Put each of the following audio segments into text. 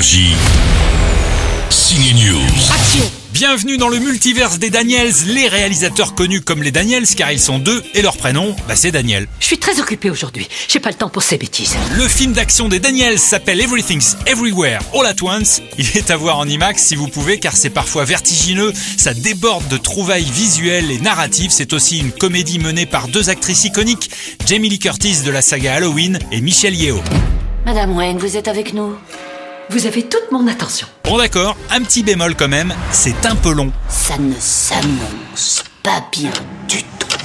Énergie. Signe News. Bienvenue dans le multiverse des Daniels, les réalisateurs connus comme les Daniels car ils sont deux et leur prénom, bah c'est Daniel. Je suis très occupé aujourd'hui. J'ai pas le temps pour ces bêtises. Le film d'action des Daniels s'appelle Everything's Everywhere All at Once. Il est à voir en IMAX si vous pouvez car c'est parfois vertigineux, ça déborde de trouvailles visuelles et narratives. C'est aussi une comédie menée par deux actrices iconiques, Jamie Lee Curtis de la saga Halloween et Michelle Yeoh. Madame Wayne, vous êtes avec nous? Vous avez toute mon attention. Bon d'accord, un petit bémol quand même, c'est un peu long. Ça ne s'annonce pas bien du tout.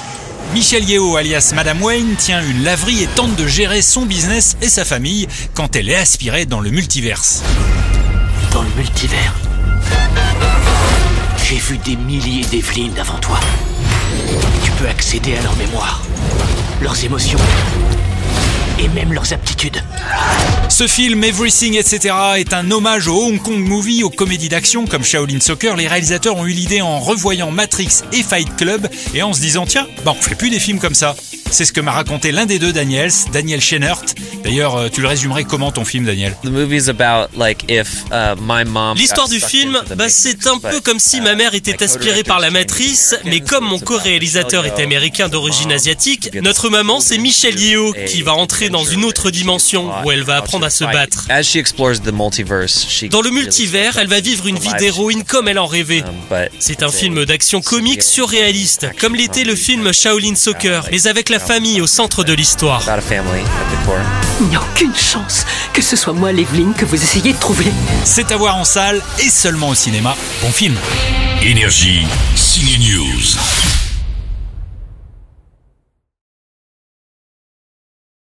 Michelle Yeoh, alias Madame Wayne, tient une laverie et tente de gérer son business et sa famille quand elle est aspirée dans le multiverse. Dans le multivers, j'ai vu des milliers d'Evelyn avant toi. Tu peux accéder à leur mémoire, leurs émotions et même leurs aptitudes. Ce film, Everything, etc., est un hommage au Hong Kong Movie, aux comédies d'action comme Shaolin Soccer. Les réalisateurs ont eu l'idée en revoyant Matrix et Fight Club et en se disant tiens, bah on fait plus des films comme ça. C'est ce que m'a raconté l'un des deux Daniels, Daniel Schenert. D'ailleurs, euh, tu le résumerais comment ton film, Daniel The movie's about like if uh, my mom. L'histoire du film, bah, Matrix, c'est un peu but, comme si uh, ma mère my était aspirée co-director par la is matrice, mais comme mon co-réalisateur est américain d'origine mom asiatique, notre maman c'est Michelle Yeoh qui va entrer dans une autre dimension où elle va apprendre à se battre. As she explores the multiverse, she Dans le multivers, elle va vivre une vie d'héroïne comme elle en rêvait. Um, C'est un film d'action comique surréaliste, comme l'était le film Shaolin Soccer, mais avec la famille au centre de l'histoire. Il n'y a aucune chance que ce soit moi, l'Evelyne, que vous essayez de trouver. C'est à voir en salle et seulement au cinéma. Bon film Énergie. Signe News.